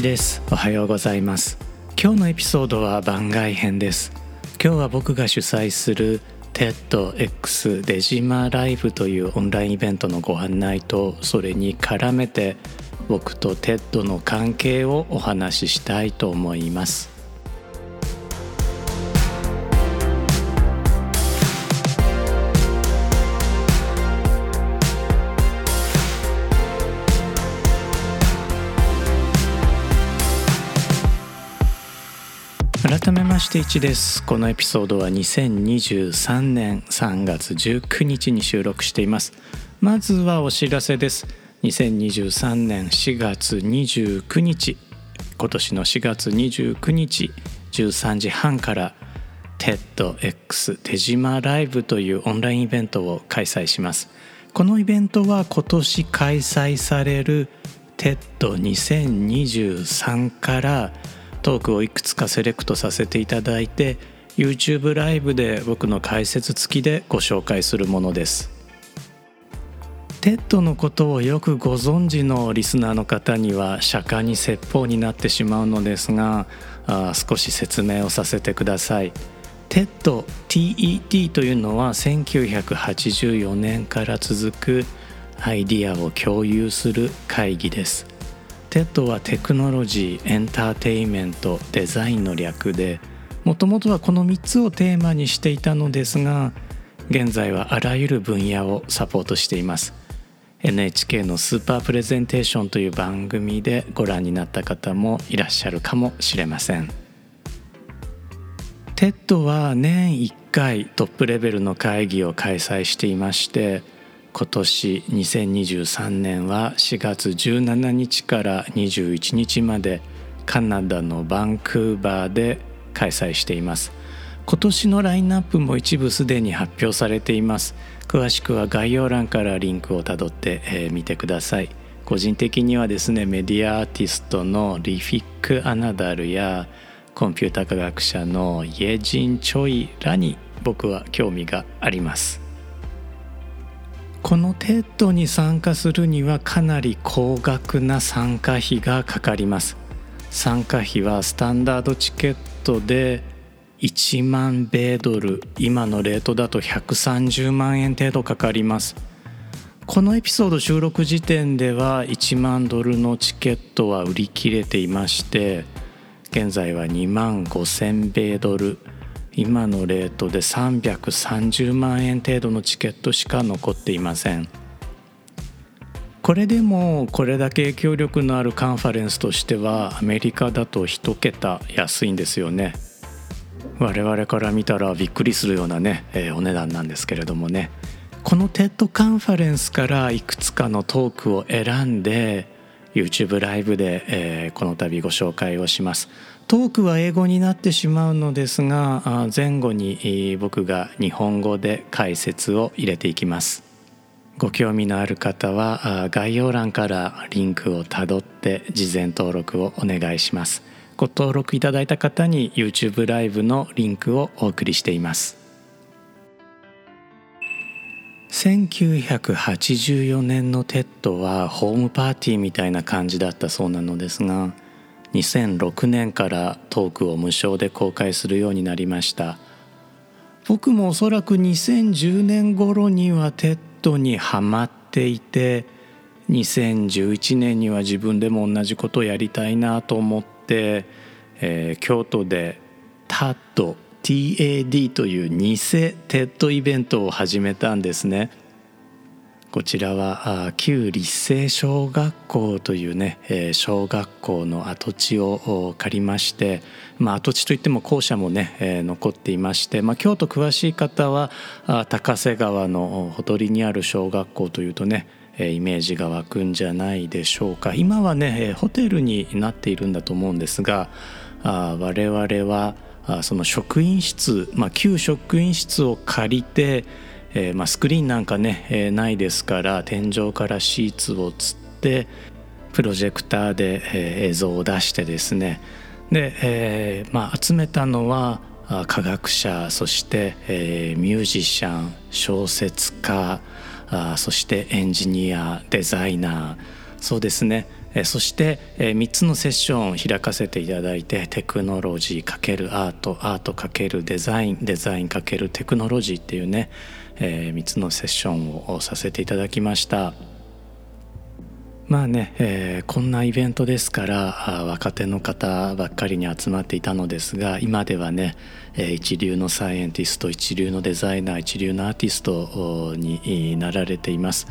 一です。おはようございます。今日のエピソードは番外編です。今日は僕が主催する TEDx デジマライブというオンラインイベントのご案内とそれに絡めて僕と TED の関係をお話ししたいと思います。改めまして1です。このエピソードは2023年3月19日に収録しています。まずはお知らせです。2023年4月29日。今年の4月29日13時半から TEDx 手島ライブというオンラインイベントを開催します。このイベントは今年開催される TED2023 からトークをいくつかセレクトさせていただいて YouTube ライブで僕の解説付きでご紹介するものです TED のことをよくご存知のリスナーの方には釈迦に説法になってしまうのですがあ少し説明をさせてください。テッド TED というのは1984年から続くアイディアを共有する会議です。 TED はテクノロジーエンターテインメントデザインの略でもともとはこの3つをテーマにしていたのですが現在はあらゆる分野をサポートしています。NHK のスーパープレゼンテーションという番組でご覧になった方もいらっしゃるかもしれません。TED は年1回トップレベルの会議を開催していまして今年2023年は4月17日から21日までカナダのバンクーバーで開催しています。今年のラインナップも一部すでに発表されています。詳しくは概要欄からリンクをたどってみ、えー、てください。個人的にはですねメディアアーティストのリフィック・アナダルやコンピュータ科学者のイェジン・チョイらに僕は興味があります。この TED に参加するにはかなり高額な参加費がかかります。参加費はスタンダードチケットで1万米ドル今のレートだと130万円程度かかります。このエピソード収録時点では1万ドルのチケットは売り切れていまして現在は2万5000米ドル。今のレートで330万円程度のチケットしか残っていません。これでもこれだけ影響力のあるカンファレンスとしてはアメリカだと1桁安いんですよね。我々から見たらびっくりするようなね、えー、お値段なんですけれどもね。この TED カンファレンスからいくつかのトークを選んで YouTube ライブで、えー、この度ご紹介をします。トークは英語になってしまうのですが前後に僕が日本語で解説を入れていきます。ご興味のある方は概要欄からリンクをたどって事前登録をお願いします。ご登録いただいた方に YouTube ライブのリンクをお送りしています。1984年の TED はホームパーティーみたいな感じだったそうなのですが2006年からトークを無償で公開するようになりました。僕もおそらく2010年頃には TED にはまっていて2011年には自分でも同じことをやりたいなと思って、えー、京都でタッド TAD という偽テッドイベントを始めたんですね。こちらは旧立成小学校というね小学校の跡地を借りまして、まあ、跡地といっても校舎もね残っていまして、まあ、京都詳しい方は高瀬川のほとりにある小学校というとねイメージが湧くんじゃないでしょうか。今はねホテルになっているんだと思うんですが我々はその職員室、まあ、旧職員室を借りてえー、まあ、スクリーンなんかね、えー、ないですから天井からシーツをつってプロジェクターで、え、映像を出してですね。で、えまあ、集めたのは科学者そして、えミュージシャン小説家あそしてエンジニアデザイナー。そうですね。そして3つのセッションを開かせていただいてテクノロジー×アートアート×デザインデザイン×テクノロジーっていうねえー3つのセッションをさせていただきました。まあね、えー、こんなイベントですから若手の方ばっかりに集まっていたのですが今ではね、え、一流のサイエンティスト一流のデザイナー一流のアーティストになられています。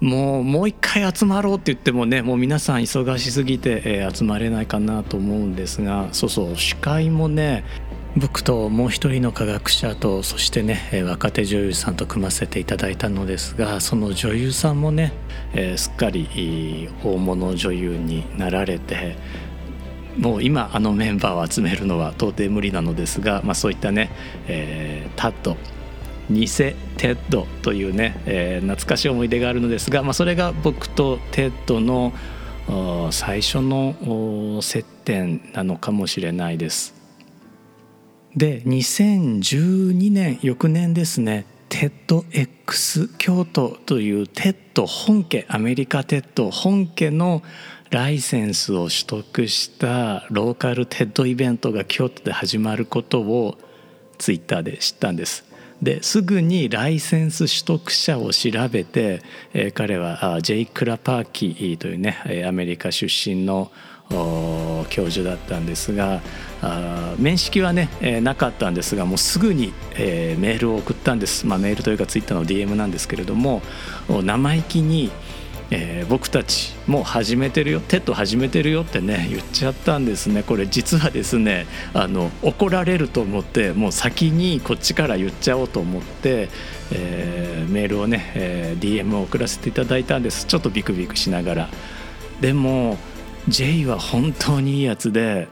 もうもう一回集まろうって言ってもねもう皆さん忙しすぎて、えー、集まれないかなと思うんですがそうそう司会もね僕ともう一人の科学者とそしてね若手女優さんと組ませていただいたのですがその女優さんもね、えー、すっかり大物女優になられてもう今あのメンバーを集めるのは到底無理なのですが、まあ、そういったね、えー、タッド偽 TED というね、えー、懐かしい思い出があるのですが、まあ、それが僕と TED の最初の接点なのかもしれないです。で2012年翌年ですねテッド X 京都というテッド本家アメリカテッド本家のライセンスを取得したローカル TED イベントが京都で始まることをツイッターで知ったんです。ですぐにライセンス取得者を調べて、えー、彼はジェイ・クラパーキーというねアメリカ出身の教授だったんですが面識はね、えー、なかったんですがもうすぐに、えー、メールを送ったんです、まあ、メールというかツイッターの DM なんですけれども生意気に、えー、僕たちもう始めてるよ TED 始めてるよってね言っちゃったんですね。これ実はですねあの怒られると思ってもう先にこっちから言っちゃおうと思って、えー、メールをね、えー、DM を送らせていただいたんです。ちょっとビクビクしながら。でも J は本当にいいやつで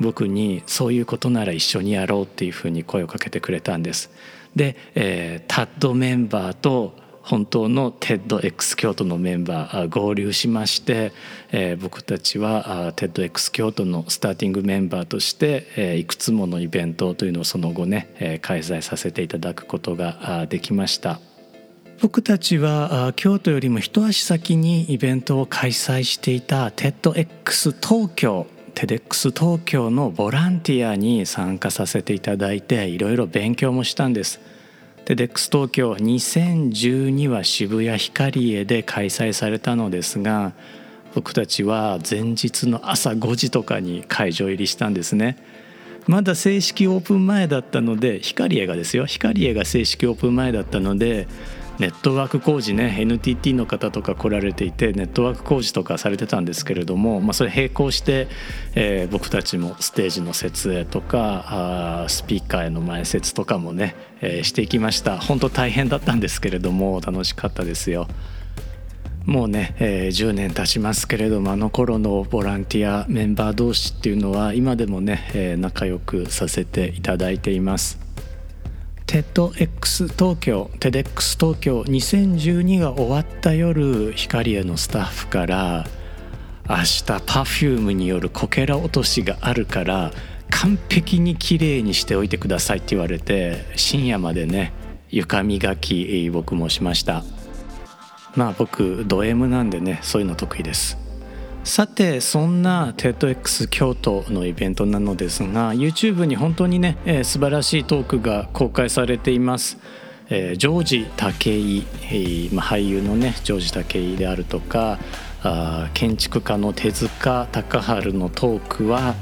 僕にそういうことなら一緒にやろうっていうふうに声をかけてくれたんです。で、えー、タッドメンバーと本当のテッド X 京都のメンバー合流しまして、えー、僕たちはテッド X 京都のスターティングメンバーとして、えー、いくつものイベントというのをその後ね、えー、開催させていただくことができました。僕たちは京都よりも一足先にイベントを開催していた TEDx 東京 TEDx 東京のボランティアに参加させていただいていろいろ勉強もしたんです。TEDx 東京2012は渋谷ヒカリエで開催されたのですが僕たちは前日の朝5時とかに会場入りしたんですね。まだ正式オープン前だったのでヒカリエがですよ。ヒカリエが正式オープン前だったのでネットワーク工事ね NTT の方とか来られていてネットワーク工事とかされてたんですけれども、まあ、それ並行して、えー、僕たちもステージの設営とかあスピーカーへの前説とかもね、えー、していきました本当大変だったんですけれども楽しかったですよ。もうね、えー、10年経ちますけれどもあの頃のボランティアメンバー同士っていうのは今でもね、えー、仲良くさせていただいています。TEDx 東京 TEDx 東京2012が終わった夜光へのスタッフから明日 Perfume によるこけら落としがあるから完璧にきれいにしておいてくださいって言われて深夜までね床磨き僕もしました。まあ僕ド M なんでねそういうの得意です。さてそんな TEDx 京都のイベントなのですが YouTube に本当にね、えー、素晴らしいトークが公開されています。えー、ジョージ・タケイ、えーまあ、俳優のねジョージ・タケイであるとかあ建築家の手塚貴晴のトークは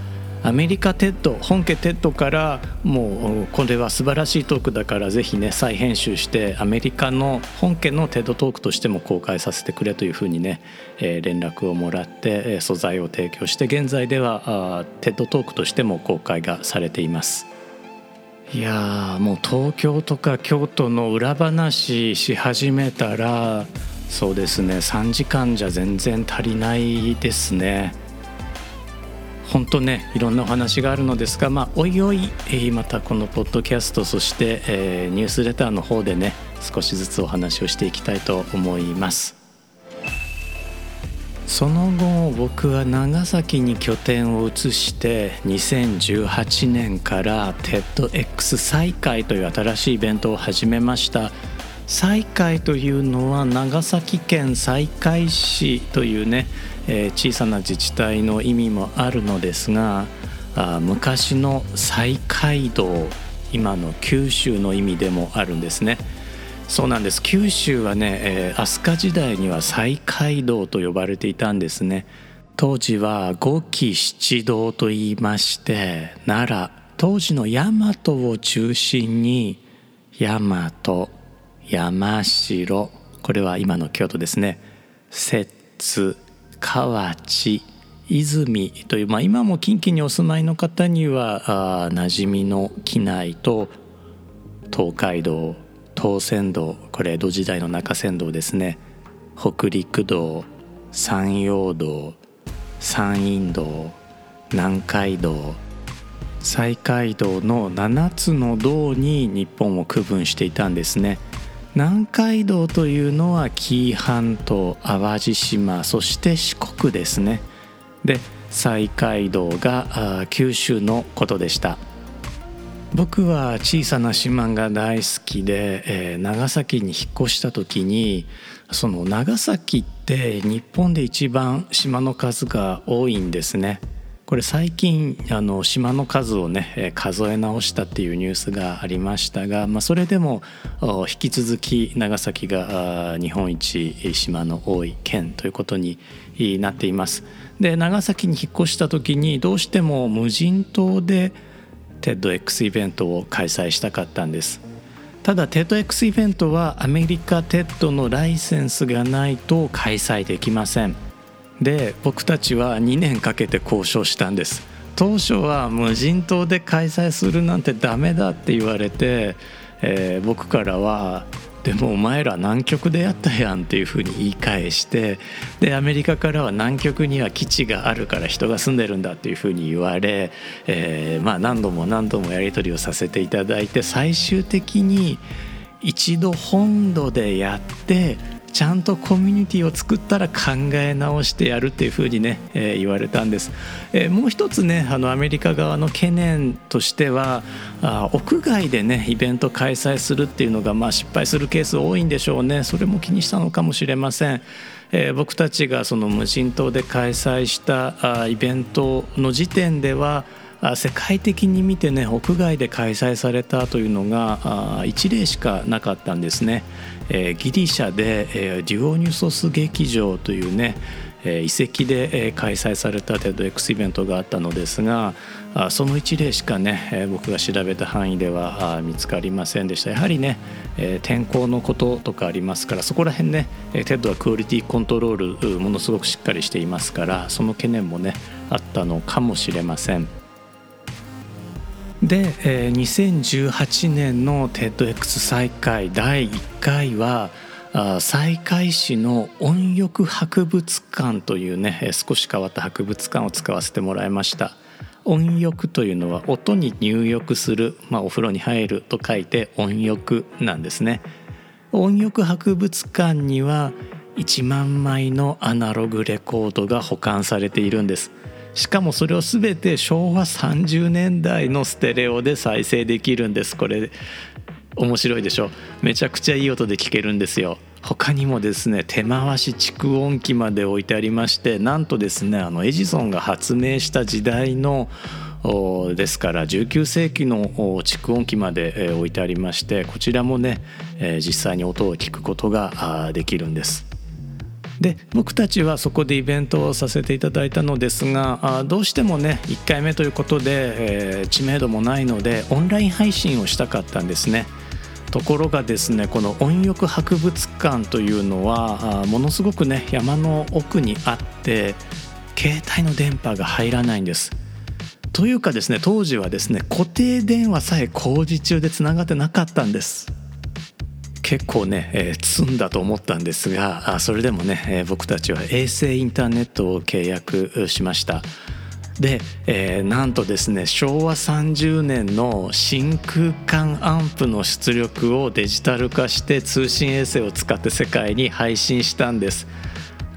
アメリカテッド本家テッドからもうこれは素晴らしいトークだからぜひね再編集してアメリカの本家の TED トークとしても公開させてくれというふうにね、えー、連絡をもらって素材を提供して現在ではテッドトークとしても公開がされています。いやもう東京とか京都の裏話し始めたらそうですね3時間じゃ全然足りないですね。本当ねいろんなお話があるのですが、まあ、おいおい、またこのポッドキャストそして、えー、ニュースレターの方でね少しずつお話をしていきたいと思います。その後僕は長崎に拠点を移して2018年から TEDx 再開という新しいイベントを始めました。西海というのは長崎県西海市というね、えー、小さな自治体の意味もあるのですがあ昔の西街道今の九州の意味でもあるんですね。そうなんです九州はね、えー、飛鳥時代には西街道と呼ばれていたんですね当時は五期七道と言いまして奈良当時の大和を中心に大和山城。これは今の京都ですね。摂津河内泉という、まあ、今も近畿にお住まいの方にはあ馴染みの機内と東海道東仙道これ江戸時代の中山道ですね。北陸道山陽道山陰道南海道西海道の7つの道に日本を区分していたんですね。南海道というのは紀伊半島淡路島そして四国ですね。で西海道が九州のことでした。僕は小さな島が大好きで、えー、長崎に引っ越した時にその長崎って日本で一番島の数が多いんですね。これ最近あの島の数をね数え直したっていうニュースがありましたが、まあ、それでも引き続き長崎が日本一島の多い県ということになっています。で長崎に引っ越した時にどうしても無人島で TEDx イベントを開催したかったんです。ただ TEDx イベントはアメリカ TED のライセンスがないと開催できません。で僕たちは2年かけて交渉したんです。当初は無人島で開催するなんてダメだって言われて、えー、僕からはでもお前ら南極でやったやんっていうふうに言い返してでアメリカからは南極には基地があるから人が住んでるんだっていうふうに言われ、えー、まあ何度も何度もやり取りをさせていただいて最終的に一度本土でやってちゃんとコミュニティを作ったら考え直してやるっていうふうにね、えー、言われたんです、えー、もう一つねあのアメリカ側の懸念としてはあ屋外でねイベント開催するっていうのがまあ失敗するケース多いんでしょうね。それも気にしたのかもしれません、えー、僕たちがその無人島で開催したあイベントの時点では世界的に見てね屋外で開催されたというのが1例しかなかったんですね。えギリシャで、えデュオニュソス劇場というねえ遺跡でえ開催された TEDx イベントがあったのですがあその一例しかねえ僕が調べた範囲では見つかりませんでしたやはりねえ天候のこととかありますからそこら辺ね TED はクオリティコントロールものすごくしっかりしていますからその懸念もねあったのかもしれません。で、えー、2018年の TEDx 再開第1回は西海市の音浴博物館というね少し変わった博物館を使わせてもらいました。音浴というのは音に入浴する、まあ、お風呂に入ると書いて音浴なんですね。音浴博物館には1万枚のアナログレコードが保管されているんです。しかもそれを全て昭和30年代のステレオで再生できるんです。これ面白いでしょ？めちゃくちゃいい音で聞けるんですよ。他にもですね手回し蓄音機まで置いてありましてなんとですねあのエジソンが発明した時代のですから19世紀の蓄音機まで置いてありましてこちらもね実際に音を聞くことができるんです。で僕たちはそこでイベントをさせていただいたのですがあどうしてもね1回目ということで、えー、知名度もないのでオンライン配信をしたかったんですね。ところがですねこの音浴博物館というのはものすごくね山の奥にあって携帯の電波が入らないんです。というかですね当時はですね固定電話さえ工事中でつながってなかったんです。結構ね、えー、積んだと思ったんですがそれでもね、えー、僕たちは衛星インターネットを契約しました。で、えー、なんとですね昭和30年の真空管アンプの出力をデジタル化して通信衛星を使って世界に配信したんです。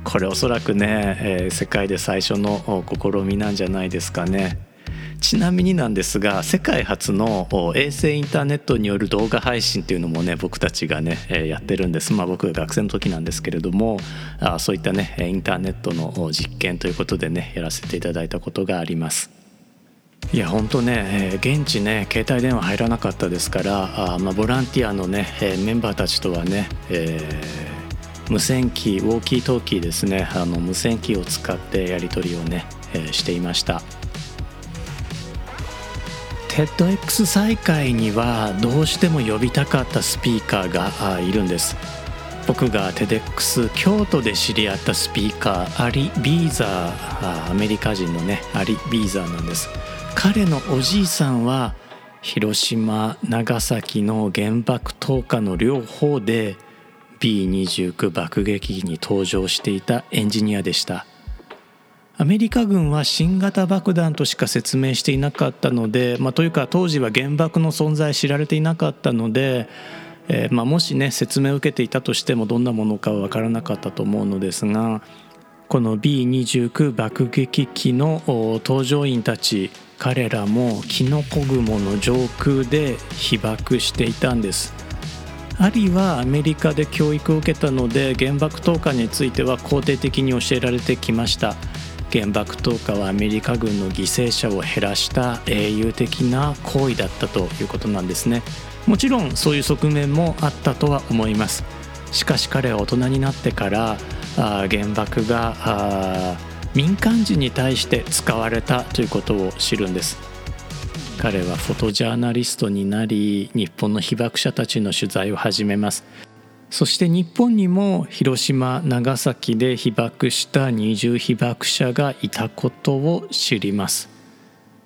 これおそらくね、えー、世界で最初の試みなんじゃないですかね。ちなみになんですが世界初の衛星インターネットによる動画配信っていうのもね僕たちがねやってるんです。まあ僕が学生の時なんですけれどもあそういったねインターネットの実験ということでねやらせていただいたことがあります。いや本当ね、現地ね携帯電話入らなかったですからあ、まあ、ボランティアのねメンバーたちとはね、えー、無線機ウォーキートーキーですねあの無線機を使ってやり取りをね、え、していました。TEDx 再開にはどうしても呼びたかったスピーカーがいるんです。僕が TEDx 京都で知り合ったスピーカーアリ・ビーザーアメリカ人のねアリ・ビーザーなんです。彼のおじいさんは広島長崎の原爆投下の両方で B29 爆撃機に登場していたエンジニアでした。アメリカ軍は新型爆弾としか説明していなかったので、まあ、というか当時は原爆の存在知られていなかったので、えー、まあ、もしね説明を受けていたとしてもどんなものかは分からなかったと思うのですがこの B29 爆撃機の搭乗員たち彼らもキノコ雲の上空で被爆していたんです。アリはアメリカで教育を受けたので原爆投下については肯定的に教えられてきました。原爆投下はアメリカ軍の犠牲者を減らした英雄的な行為だったということなんですね。もちろんそういう側面もあったとは思います。しかし彼は大人になってからあ原爆が民間人に対して使われたということを知るんです。彼はフォトジャーナリストになり日本の被爆者たちの取材を始めます。そして日本にも広島長崎で被爆した二重被爆者がいたことを知ります。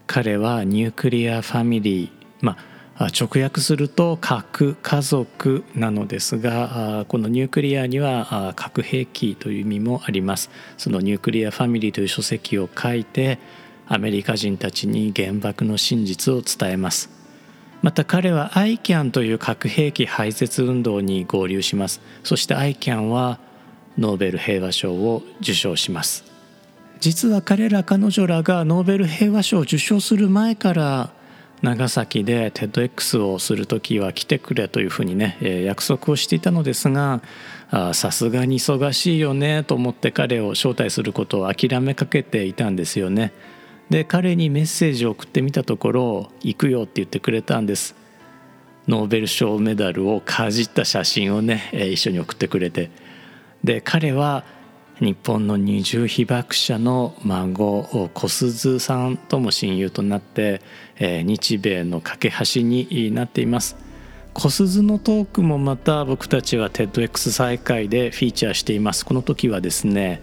�は Nuclear Family まあ直訳すると核家族なのですがこの nuclear には核兵器という意味もあります。その Nuclear Family という書籍を書いてアメリカ人たちに原爆の真実を伝えます。また彼は ICAN という核兵器廃絶運動に合流しますそして ICAN はノーベル平和賞を受賞します実は彼ら彼女らがノーベル平和賞を受賞する前から長崎で TEDx をする時は来てくれというふうにね、約束をしていたのですがさすがに忙しいよねと思って彼を招待することを諦めかけていたんですよね。で彼にメッセージを送ってみたところ「行くよ」って言ってくれたんです。ノーベル賞メダルをかじった写真をね、一緒に送ってくれて。で彼は日本の二重被爆者の孫小鈴さんとも親友となって、日米の架け橋になっています。小鈴のトークもまた僕たちは TEDx 再開でフィーチャーしています。この時はですね、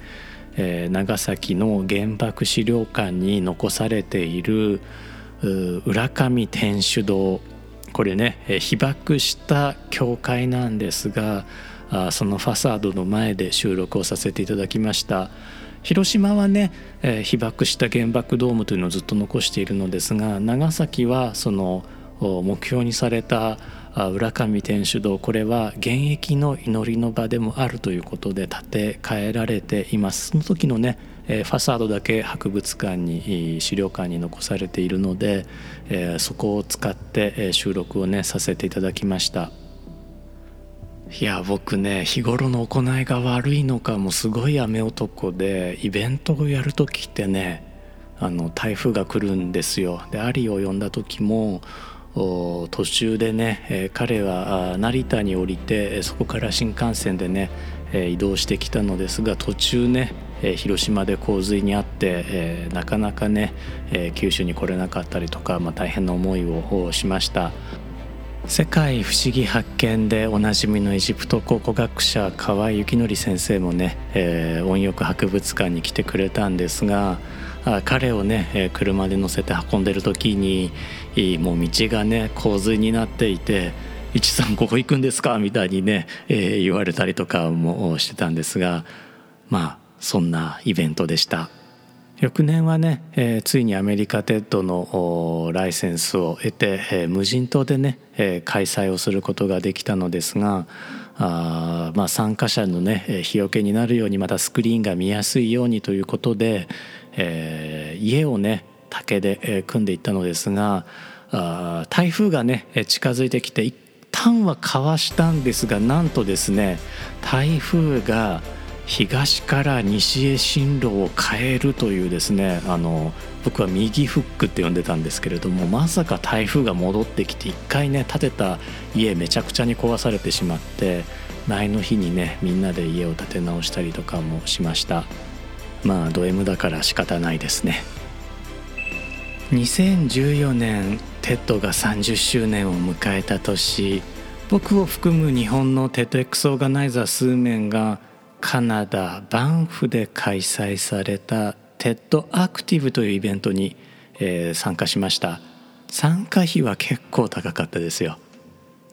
えー、長崎の原爆資料館に残されている浦上天主堂。これねえ被爆した教会なんですがあそのファサードの前で収録をさせていただきました。広島はね、えー、被爆した原爆ドームというのをずっと残しているのですが長崎はその目標にされた浦上天主堂これは現役の祈りの場でもあるということで建て替えられていますその時のねファサードだけ博物館に資料館に残されているのでそこを使って収録をねさせていただきました。いや僕ね日頃の行いが悪いのかもすごい雨男でイベントをやる時ってねあの台風が来るんですよでアリを呼んだ時も途中でね、え、彼は成田に降りてそこから新幹線でね、え、移動してきたのですが途中ね、え、広島で洪水にあって、えなかなかね、え九州に来れなかったりとか、まあ、大変な思いをしました。世界不思議発見でおなじみのエジプト考古学者河合幸則先生もね、えー、音浴博物館に来てくれたんですが彼をね車で乗せて運んでる時にもう道がね洪水になっていて「一さんここ行くんですか?」みたいにね、言われたりとかもしてたんですがまあそんなイベントでした。翌年はね、えー、ついにアメリカテッドのライセンスを得て、えー、無人島でね、えー、開催をすることができたのですがあ、まあ、参加者のね日よけになるようにまたスクリーンが見やすいようにということで、えー、家をね竹で組んでいったのですがあ台風がね近づいてきて一旦はかわしたんですがなんとですね台風が東から西へ進路を変えるというですねあの僕は右フックって呼んでたんですけれどもまさか台風が戻ってきて一回ね建てた家めちゃくちゃに壊されてしまって前の日にねみんなで家を建て直したりとかもしました。まあド M だから仕方ないですね。2014年 TED が30周年を迎えた年僕を含む日本のテッド X オーガナイザー数名がカナダバンフで開催された TEDActive というイベントに、えー、参加しました。参加費は結構高かったですよ。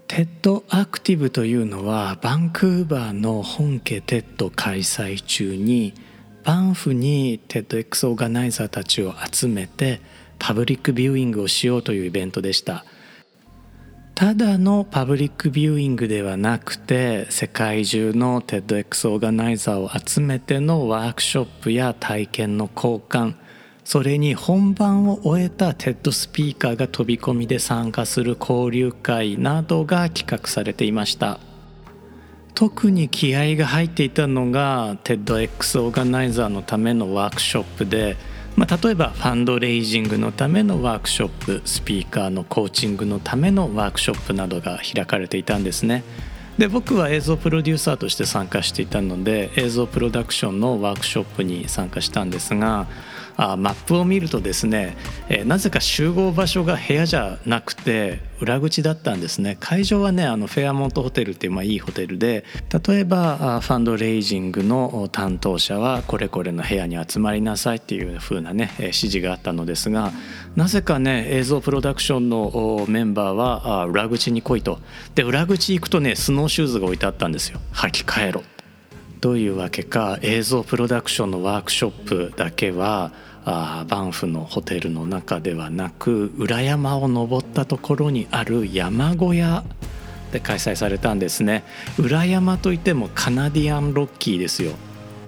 TEDActive というのはバンクーバーの本家 TED 開催中にバンフにテッド X オーガナイザーたちを集めてパブリックビューイングをしようというイベントでした。ただのパブリックビューイングではなくて世界中の TEDx オーガナイザーを集めてのワークショップや体験の交換それに本番を終えた TED スピーカーが飛び込みで参加する交流会などが企画されていました。特に気合が入っていたのが TEDx オーガナイザーのためのワークショップでまあ、例えばファンドレイジングのためのワークショップスピーカーのコーチングのためのワークショップなどが開かれていたんですね。で僕は映像プロデューサーとして参加していたので映像プロダクションのワークショップに参加したんですがあマップを見るとですね、えー、なぜか集合場所が部屋じゃなくて裏口だったんですね。会場はねあのフェアモントホテルっていうまあいいホテルで例えばファンドレイジングの担当者はこれこれの部屋に集まりなさいっていう風なね指示があったのですがなぜかね映像プロダクションのメンバーは裏口に来いと。で裏口行くとねスノーシューズが置いてあったんですよ。履き替えろ。どういうわけか映像プロダクションのワークショップだけはあバンフのホテルの中ではなく裏山を登ったところにある山小屋で開催されたんですね。裏山といってもカナディアンロッキーですよ。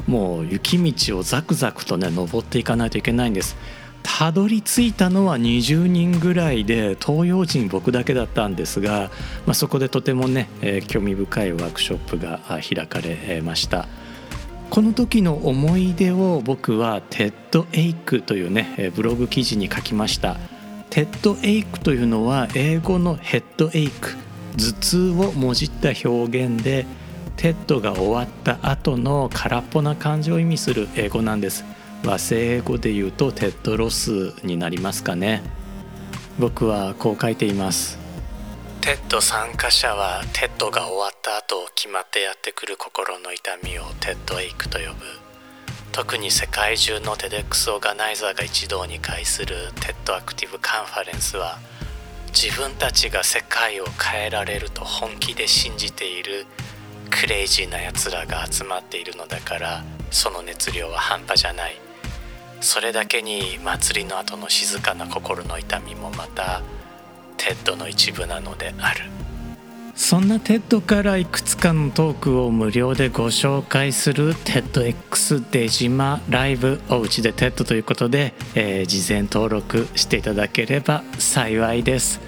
もう雪道をザクザクとね登っていかないといけないんです。たどり着いたのは20人ぐらいで東洋人僕だけだったんですが、まあ、そこでとてもね、えー、興味深いワークショップが開かれました。この時の思い出を僕は TEDache というねブログ記事に書きました。 TEDache というのは英語の headache。頭痛をもじった表現で TED が終わった後の空っぽな感じを意味する英語なんです。和製英語で言うと TED ロスになりますかね。僕はこう書いています。テッド参加者はテッドが終わった後決まってやってくる心の痛みを TEDache と呼ぶ。特に世界中の TEDx organizer が一堂に会する TEDActive conference は自分たちが世界を変えられると本気で信じている crazy なやつらが集まっているのだからその熱量は半端じゃない。それだけに祭りの後の静かな心の痛みもまた TED の一部なのである。そんな TED からいくつかのトークを無料でご紹介する TEDx 出島ライブおうちで TED ということで、えー、事前登録していただければ幸いです。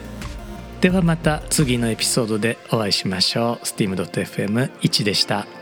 ではまた次のエピソードでお会いしましょう。steam.fm1 でした。